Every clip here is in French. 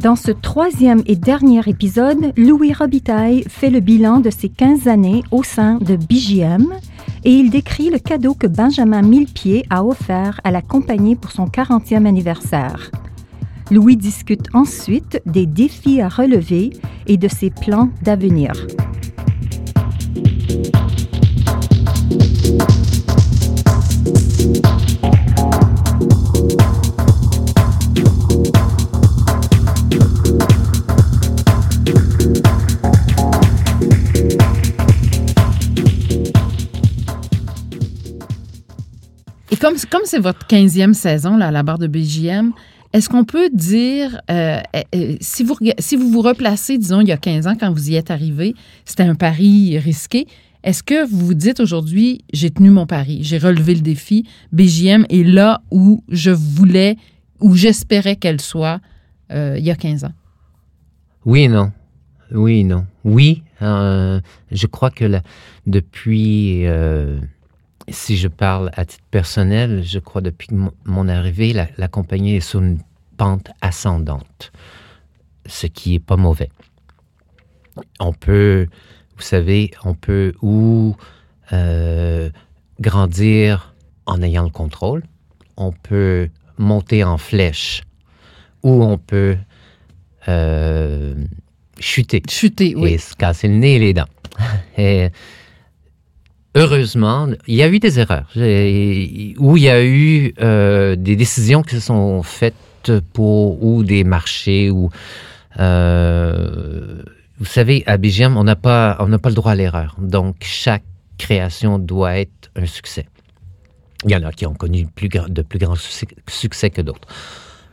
Dans ce troisième et dernier épisode, Louis Robitaille fait le bilan de ses 15 années au sein de BGM et il décrit le cadeau que Benjamin Millepied a offert à la compagnie pour son 40e anniversaire. Louis discute ensuite des défis à relever et de ses plans d'avenir. Comme comme c'est votre 15e saison là, à la barre de BJM, est-ce qu'on peut dire, euh, euh, si, vous, si vous vous replacez, disons, il y a 15 ans, quand vous y êtes arrivé, c'était un pari risqué. Est-ce que vous vous dites aujourd'hui, j'ai tenu mon pari, j'ai relevé le défi, BJM est là où je voulais, où j'espérais qu'elle soit euh, il y a 15 ans? Oui et non. Oui et non. Oui, je crois que depuis si je parle à titre personnel, je crois depuis mon arrivée, la, compagnie est sur une pente ascendante, ce qui est pas mauvais. On peut, vous savez, on peut ou euh, grandir en ayant le contrôle, on peut monter en flèche, ou on peut euh, chuter. Chuter, oui. Et se casser le nez et les dents. et, heureusement, il y a eu des erreurs, où il y a eu euh, des décisions qui se sont faites pour ou des marchés ou euh, vous savez, à BGM, on n'a pas, pas le droit à l'erreur. Donc, chaque création doit être un succès. Il y en a qui ont connu de plus grands succès, que d'autres.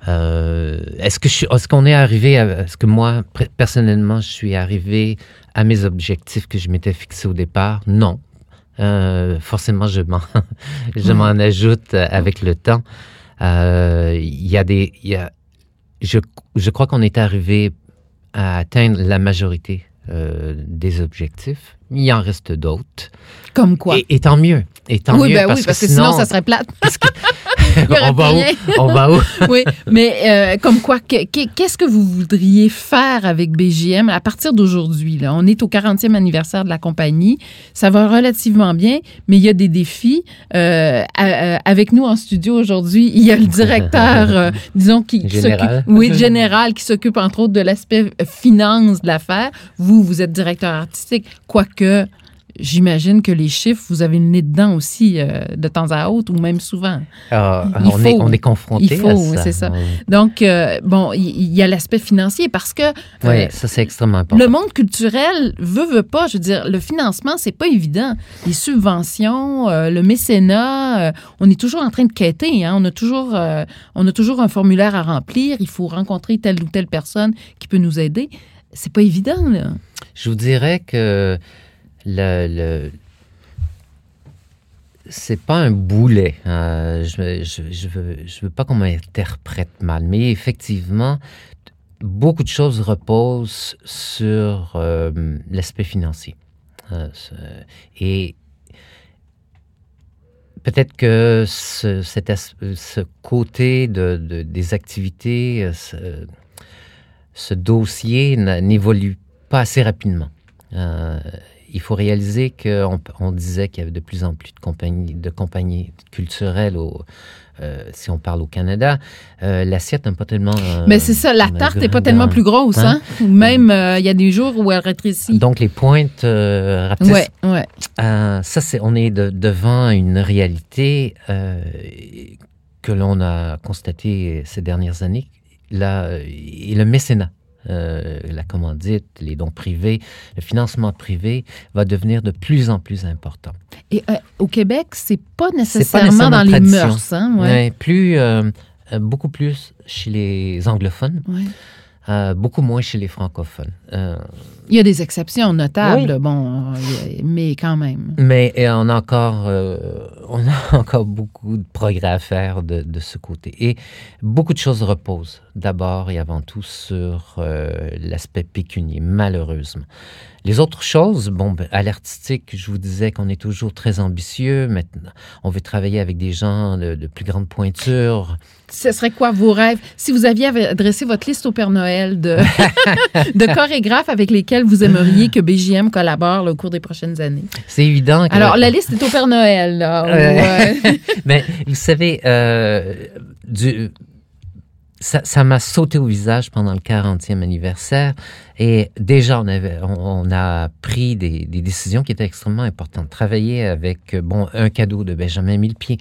Euh, est-ce qu'on est arrivé à, est-ce que moi personnellement je suis arrivé à mes objectifs que je m'étais fixés au départ? Non, euh, forcément, je m'en, je m'en ajoute avec le temps. Euh, il y a des, y a, je, je crois qu'on est arrivé à atteindre la majorité euh, des objectifs. Il en reste d'autres. Comme quoi? Et, tant mieux. Et tant oui, mieux. Ben parce oui, parce que, sinon, ça serait plate. on va où? On va où? oui, mais euh, comme quoi, qu'est-ce que vous voudriez faire avec BGM à partir d'aujourd'hui? On est au 40e anniversaire de la compagnie. Ça va relativement bien, mais il y a des défis. Euh, avec nous en studio aujourd'hui, il y a le directeur, euh, disons, qui, général. oui, général, qui s'occupe entre autres de l'aspect finance de l'affaire. Vous, vous êtes directeur artistique, quoique J'imagine que les chiffres, vous avez le nez dedans aussi euh, de temps à autre ou même souvent. Ah, on, est, on est confronté il faut, c'est ça. Donc, euh, bon, il y, a l'aspect financier parce que... oui, euh, ça c'est extrêmement important. Le monde culturel veut, veut pas. Je veux dire, le financement, c'est pas évident. Les subventions, le mécénat, on est toujours en train de quêter. Hein? On, a toujours, on a toujours un formulaire à remplir. Il faut rencontrer telle ou telle personne qui peut nous aider. C'est pas évident, là. Je vous dirais que le, le c'est pas un boulet. Euh, je, je, veux, je veux pas qu'on m'interprète mal, mais effectivement, beaucoup de choses reposent sur euh, l'aspect financier. Euh, et peut-être que ce, ce côté de, des activités, ce, ce dossier n'évolue pas assez rapidement il faut réaliser qu'on on disait qu'il y avait de plus en plus de compagnies, de compagnies culturelles au, euh, si on parle au Canada, euh, l'assiette n'est pas tellement. Euh, Mais c'est ça, la tarte n'est pas tellement plus grosse, hein? hein? Même il y a des jours où elle rétrécit. Donc les pointes rapetissent. Ouais, ouais. ça, c'est, on est devant une réalité que l'on a constatée ces dernières années. Là, et le mécénat euh, la commandite, les dons privés, le financement privé va devenir de plus en plus important. Et euh, au Québec, c'est pas nécessairement, dans les mœurs, hein? Ouais. plus, euh, beaucoup plus chez les anglophones. Beaucoup moins chez les francophones. Euh, il y a des exceptions notables, bon, mais quand même. Mais on a encore, euh, on a encore beaucoup de progrès à faire de, de, ce côté. Et beaucoup de choses reposent d'abord et avant tout sur l'aspect pécunier, malheureusement. Les autres choses, bon, ben, à l'artistique, je vous disais qu'on est toujours très ambitieux. Maintenant, on veut travailler avec des gens de, de plus grande pointure ce serait quoi vos rêves? Si vous aviez adressé votre liste au Père Noël de, de chorégraphes avec lesquels vous aimeriez que BGM collabore au cours des prochaines années? C'est évident. Que... Alors, la liste est au Père Noël. Là, Mais vous savez, euh, du, ça m'a sauté au visage pendant le 40e anniversaire. Et déjà, on, avait, on, a pris des, des, décisions qui étaient extrêmement importantes. Travailler avec, bon, un cadeau de Benjamin Millepied.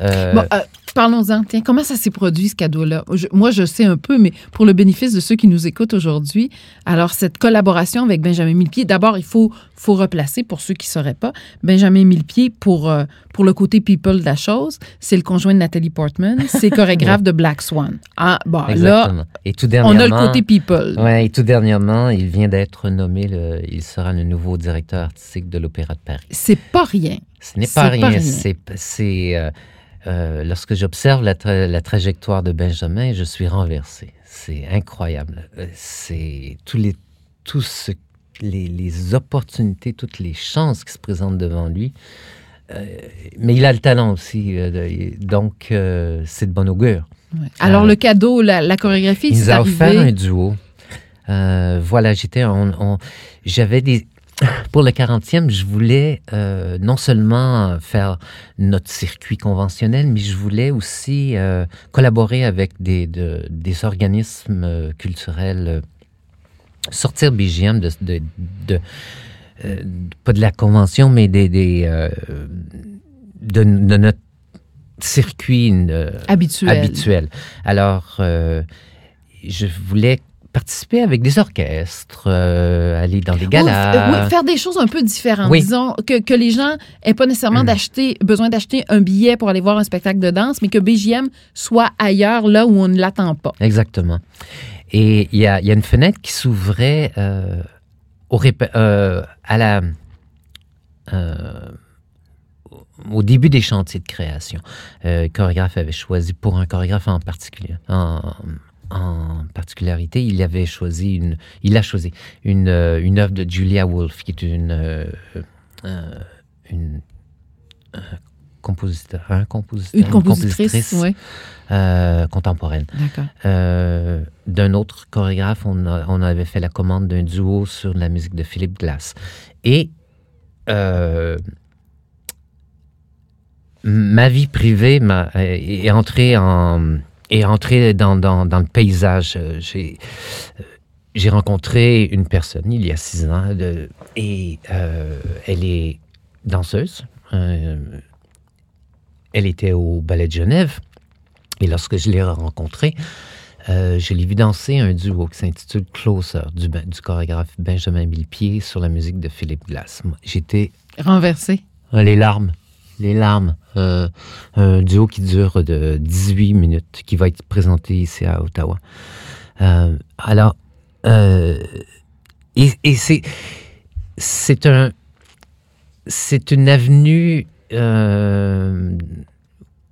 Euh, bon, euh, Parlons-en. Tiens, comment ça s'est produit, ce cadeau-là? moi, je sais un peu, mais pour le bénéfice de ceux qui nous écoutent aujourd'hui, alors, cette collaboration avec Benjamin Millepied, d'abord, il faut, faut replacer, pour ceux qui ne sauraient pas, Benjamin Millepied, pour, euh, pour le côté people de la chose, c'est le conjoint de Nathalie Portman, c'est chorégraphe de Black Swan. Ah, bon, là, et tout on a le côté people. Oui, et tout dernièrement, il vient d'être nommé, le, il sera le nouveau directeur artistique de l'Opéra de Paris. C'est pas rien. Ce n'est pas, rien. C'est... Euh, lorsque j'observe la, la, trajectoire de Benjamin, je suis renversé. C'est incroyable. Euh, c'est tous les, tous les, les, opportunités, toutes les chances qui se présentent devant lui. Euh, mais il a le talent aussi, donc c'est de bon augure. Alors le cadeau, la, la chorégraphie, il nous a offert un duo. voilà, j'étais, j'avais des, pour le 40e, je voulais euh, non seulement faire notre circuit conventionnel, mais je voulais aussi euh, collaborer avec des, des organismes euh, culturels, sortir BGM de, de, pas de la convention, mais des, des de, notre circuit habituel. habituel. Alors, je voulais participer avec des orchestres, euh, aller dans des galas. Oui, faire des choses un peu différentes. Disons que, que les gens n'aient pas nécessairement mm. d'acheter, besoin d'acheter un billet pour aller voir un spectacle de danse, mais que BGM soit ailleurs, là où on ne l'attend pas. Exactement. Et il y a, y a, une fenêtre qui s'ouvrait euh, au, euh, à la au début des chantiers de création. le chorégraphe avait choisi pour un chorégraphe en particulier, en, en particularité, il avait choisi une, il a choisi une, euh, une œuvre de Julia Wolf, qui est une, euh, euh, une compositeur, un compositeur, une compositrice, contemporaine. d'un autre chorégraphe, on, on, avait fait la commande d'un duo sur la musique de Philippe Glass. Et ma vie privée est entrée en et entrer dans, dans, dans le paysage. Euh, j'ai euh, j'ai rencontré une personne il y a six ans de, et euh, elle est danseuse. elle était au Ballet de Genève. Et lorsque je l'ai rencontrée, je l'ai vu danser un duo qui s'intitule Closer du, du chorégraphe Benjamin Millepied sur la musique de Philippe Glass. J'étais. Renversé. Les larmes les larmes, euh, un duo qui dure de 18 minutes, qui va être présenté ici à Ottawa. Euh, alors, euh, et, c'est, c'est un, c'est une avenue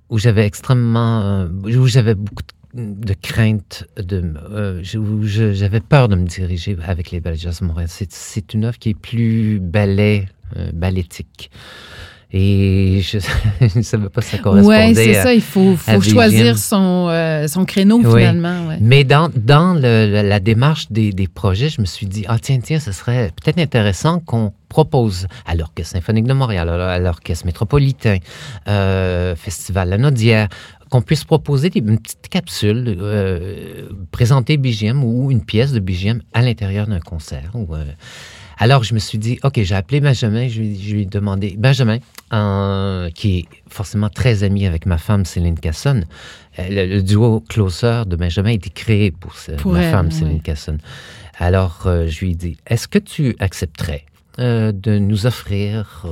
où j'avais extrêmement, où j'avais beaucoup de crainte, de, où j'avais peur de me diriger avec les Jazz Montréal. C'est, une œuvre qui est plus ballet. Et je ne savais pas si ça correspondait. Oui, c'est ça. Il faut, faut choisir son, euh, son créneau finalement. Mais dans, dans le, la démarche des, des, projets, je me suis dit, ah tiens, tiens, ce serait peut-être intéressant qu'on propose à l'Orchestre symphonique de Montréal, à l'Orchestre métropolitain, euh, Festival La Naudière, qu'on puisse proposer des, une petite capsule, euh, présenter BGM ou une pièce de BGM à l'intérieur d'un concert. Ou, Alors, je me suis dit, OK, j'ai appelé Benjamin, je lui, je lui ai demandé, Benjamin, euh, qui est forcément très ami avec ma femme Céline Casson, euh, le, le duo Closer de Benjamin a été créé pour, ce- Pour ma elle, femme. Céline Casson. Alors, euh, je lui ai dit, est-ce que tu accepterais euh, de nous offrir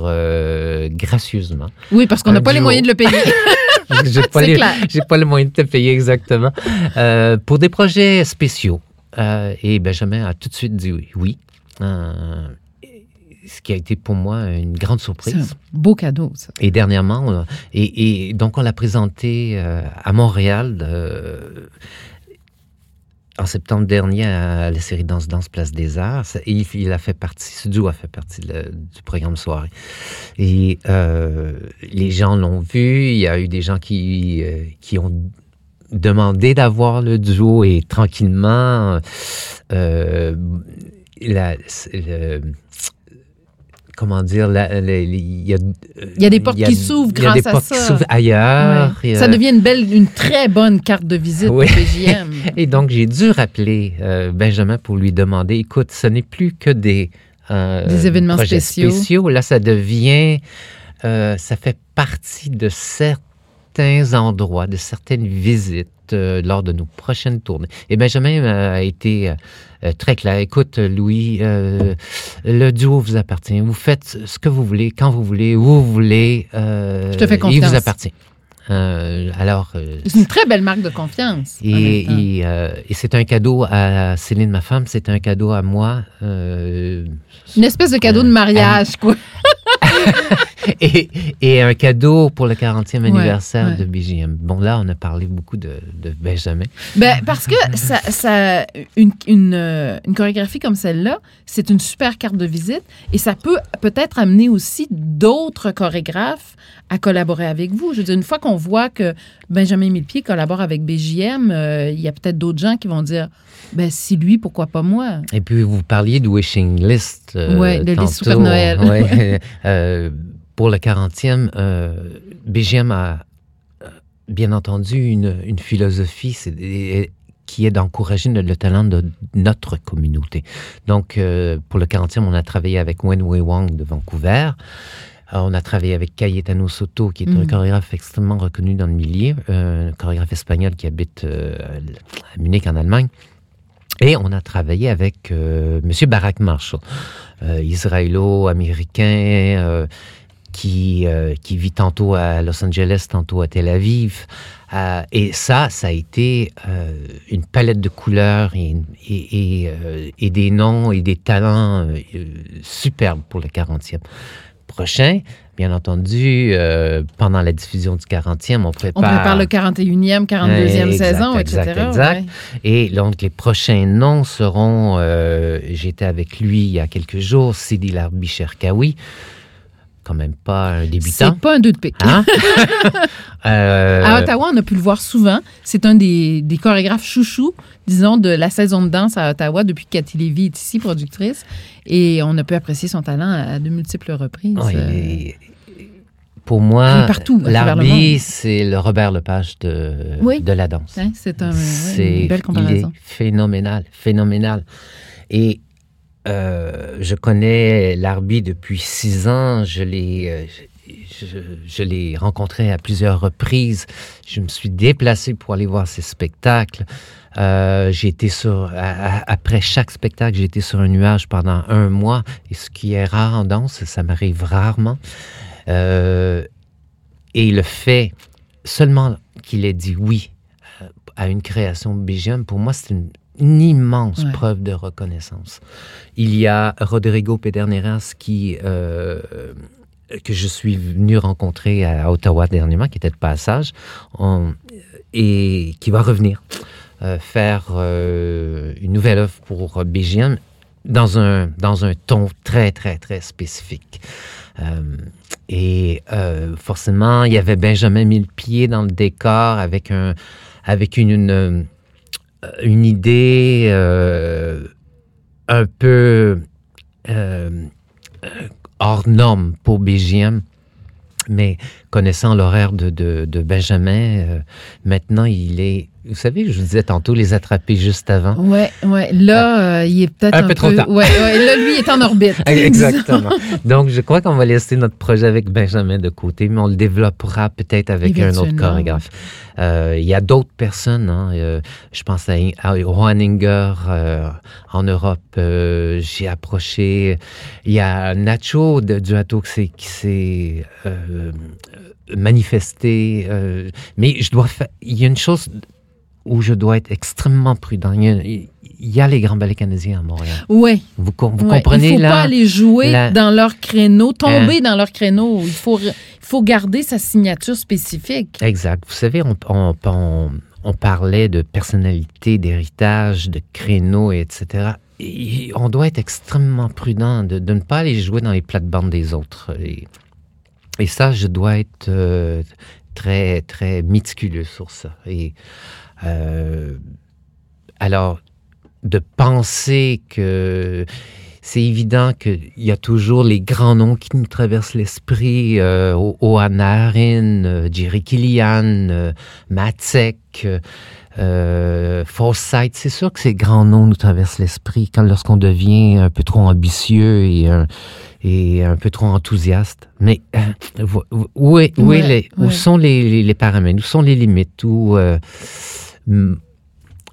gracieusement Oui, parce qu'on n'a pas les moyens de le payer. j'ai pas, les- pas le moyen de te payer exactement. Pour des projets spéciaux. Euh, et Benjamin a tout de suite dit oui. oui. Euh, ce qui a été pour moi une grande surprise. un beau cadeau, ça. Et dernièrement, on a- et, et donc on l'a présenté euh, à Montréal euh, en septembre dernier à la série Danse Danse Place des Arts. Ça- Il, a fait partie, ce duo a fait partie du programme soirée. Et euh, les gens l'ont vu. Il y a eu des gens qui, euh, qui ont demandé d'avoir le duo et tranquillement, euh, la- le- comment dire, il y a, y a des portes qui s'ouvrent il y a des grâce à portes ça. qui s'ouvrent ailleurs. Ça devient une belle, une très bonne carte de visite Oui. BJM. Et donc, j'ai dû rappeler euh, Benjamin pour lui demander, écoute, ce n'est plus que des... euh, Des événements spéciaux. Là, ça devient... euh, ça fait partie de certains endroits, de certaines visites euh, lors de nos prochaines tournées. Et Benjamin euh, a été euh, très clair. Écoute, Louis, le duo vous appartient. Vous faites ce que vous voulez, quand vous voulez, où vous voulez. Je te fais Il confiance. vous appartient. Euh, alors, euh, C'est une très belle marque de confiance. et, et, euh, et c'est un cadeau à Céline, ma femme, c'est un cadeau à moi. Une espèce de cadeau de mariage, quoi. et, et un cadeau pour le 40e anniversaire ouais. de BGM. Bon, là, on a parlé beaucoup de, de Benjamin. Ben, parce que ça, ça, une, une, une chorégraphie comme celle-là, c'est une super carte de visite et ça peut peut-être amener aussi d'autres chorégraphes à collaborer avec vous. Je veux dire, une fois qu'on voit que Benjamin Millepied collabore avec BJM, euh, il y a peut-être d'autres gens qui vont dire ben, si lui, pourquoi pas moi? Et puis, vous parliez de Wishing List. euh, Ouais, de liste. Super Noël. Ouais, euh, pour le 40e, euh, BGM a bien entendu une, une philosophie qui est d'encourager le, le talent de notre communauté. Donc, pour le 40e, on a travaillé avec Wen Wei Wang de Vancouver. Euh, On a travaillé avec Cayetano Soto, qui est un Mhm. chorégraphe extrêmement reconnu dans le milieu, euh, un chorégraphe espagnol qui habite euh, à Munich, en Allemagne. Et on a travaillé avec M. Barack Marshall, israélo-américain, qui, euh, qui vit tantôt à Los Angeles, tantôt à Tel Aviv. Euh, et ça, ça a été euh, une palette de couleurs et, et, et, et des noms et des talents superbes pour le 40e. Prochain, bien entendu, euh, pendant la diffusion du 40e, on prépare... On prépare le 41e, 42e Exact, saison, etc. exact, exact. ouais. Et donc, les prochains noms seront, euh, j'étais avec lui il y a quelques jours, Sidi Larbi Cherkaoui, quand même pas un débutant. C'est pas un 2 de pique. Hein? Euh, À Ottawa, on a pu le voir souvent. C'est un des, des chorégraphes chouchous, disons, de la saison de danse à Ottawa depuis que Cathy Lévy est ici, productrice. Et on a pu apprécier son talent à de multiples reprises. Euh, et- pour moi, monde. c'est le Robert Lepage de, Oui. de la danse. hein, c'est un, une belle il est comparaison. phénoménal, phénoménal. Et euh, je connais Larbi depuis six ans. Je l'ai, euh, je, l'ai rencontré à plusieurs reprises. Je me suis déplacé pour aller voir ses spectacles. Euh, j'ai été sur, après chaque spectacle, j'ai été sur un nuage pendant un mois. Et ce qui est rare en danse, ça m'arrive rarement. Et le fait seulement qu'il ait dit oui à une création de BGM, pour moi, c'est une, une immense Ouais. preuve de reconnaissance. Il y a Rodrigo Pederneras qui, euh, que je suis venu rencontrer à Ottawa dernièrement, qui était de passage, on- et qui va revenir euh, faire euh, une nouvelle œuvre pour BGM dans un, dans un ton très, très, très spécifique. Euh, et forcément, il y avait Benjamin Millepied dans le décor avec, un, avec une, une, une idée euh, un peu euh, euh, hors norme pour BGM. Mais connaissant l'horaire de, de, de Benjamin, euh, maintenant, il est vous savez, je vous disais tantôt les attraper juste avant. Ouais, ouais. Là, euh, il est peut-être Un un, peu trop tard. Ouais, ouais. Là, lui, il est en orbite. Exactement. Donc, je crois qu'on va laisser notre projet avec Benjamin de côté, mais on le développera peut-être avec un autre chorégraphe. Euh, Il y a d'autres personnes. hein, je pense à, à en Europe. J'ai approché. Il y a Nacho de, du Hato qui s'est- s'est euh, mais je dois faire. Il y a une chose où je dois être extrêmement prudent. Il y a, il y a les grands ballets canadiens à Montréal. Ouais. Vous, vous ouais. comprenez Il faut là? pas aller jouer la- dans leur créneau, tomber Hein? dans leur créneau. Il faut, il faut garder sa signature spécifique. Exact. Vous savez, on, on- on- on parlait de personnalité, d'héritage, de créneaux, etc. Et on doit être extrêmement prudent de, de ne pas aller jouer dans les plates-bandes des autres. Et, et ça, je dois être euh, très, très méticuleux sur ça. Et euh, alors, de penser que c'est évident qu'il y a toujours les grands noms qui nous traversent l'esprit. Euh, O- Oana Harin, euh, Jerry Killian, euh, Matzek, euh, euh, Forsyth. C'est sûr que ces grands noms nous traversent l'esprit quand lorsqu'on devient un peu trop ambitieux et un, et un peu trop enthousiaste. Mais euh, où, est- où, est Ouais, les- où ouais. sont les, les- les paramètres? Où sont les limites? Où,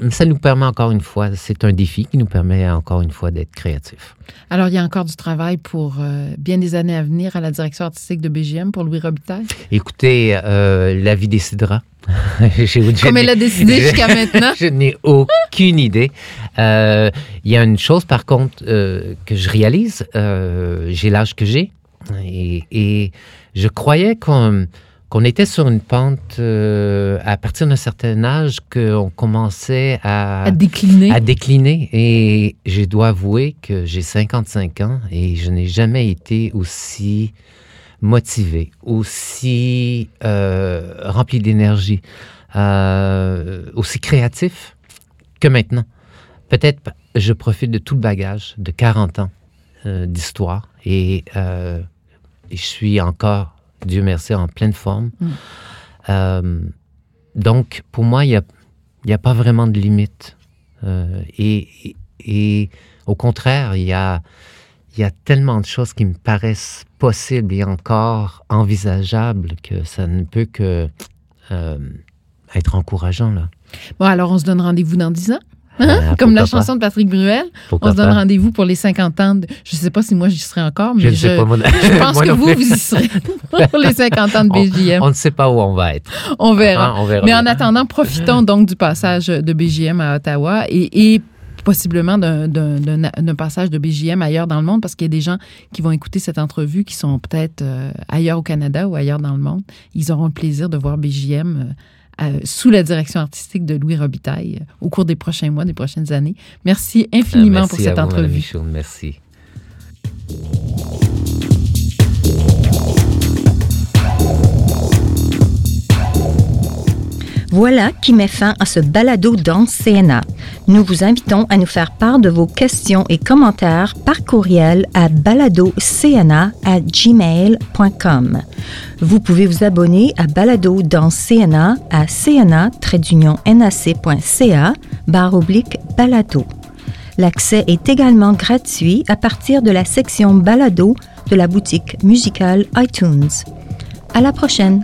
mm, ça nous permet encore une fois, c'est un défi qui nous permet encore une fois d'être créatifs. Alors, il y a encore du travail pour euh, bien des années à venir à la direction artistique de BGM pour Louis Robitaille? Écoutez, euh, la vie décidera. Comme elle a décidé jusqu'à maintenant. Je n'ai aucune idée. Euh, Il y a une chose, par contre, que je réalise. j'ai l'âge que j'ai. Et, et je croyais qu'on qu'on était sur une pente euh, à partir d'un certain âge qu'on commençait à, À décliner. à décliner. Et je dois avouer que j'ai 55 ans et je n'ai jamais été aussi motivé, aussi euh, rempli d'énergie, euh, aussi créatif que maintenant. Peut-être je profite de tout le bagage de 40 ans d'histoire et, et je suis encore, Dieu merci, en pleine forme. Mm. Euh, donc, pour moi, il n'y a, y a pas vraiment de limite. Euh, et, et- et au contraire, il y a, y a tellement de choses qui me paraissent possibles et encore envisageables que ça ne peut que euh, être encourageant. Là. Bon, alors, on se donne rendez-vous dans 10 ans? Euh, Comme la pas? chanson de Patrick Bruel. Pourquoi On se donne rendez-vous pour les 50 ans. de- Je ne sais pas si moi j'y serai encore, mais Je pas. pense que vous, plus. vous y serez pour les 50 ans de BJM. On ne sait pas où on va être. On verra. Hein, on verra Mais bien. en attendant, profitons donc du passage de BJM à Ottawa et, et possiblement d'un passage de BJM ailleurs dans le monde, parce qu'il y a des gens qui vont écouter cette entrevue qui sont peut-être euh, ailleurs au Canada ou ailleurs dans le monde. Ils auront le plaisir de voir BJM euh, euh, sous la direction artistique de Louis Robitaille euh, au cours des prochains mois, des prochaines années. Merci infiniment merci pour cette à vous, entrevue. Michaud, merci. Voilà qui met fin à ce balado dans CNA. Nous vous invitons à nous faire part de vos questions et commentaires par courriel à baladocna@gmail.com. Vous pouvez vous abonner à Balado dans CNA à cna-nac.ca barre oblique balado. L'accès est également gratuit à partir de la section balado de la boutique musicale iTunes. À la prochaine!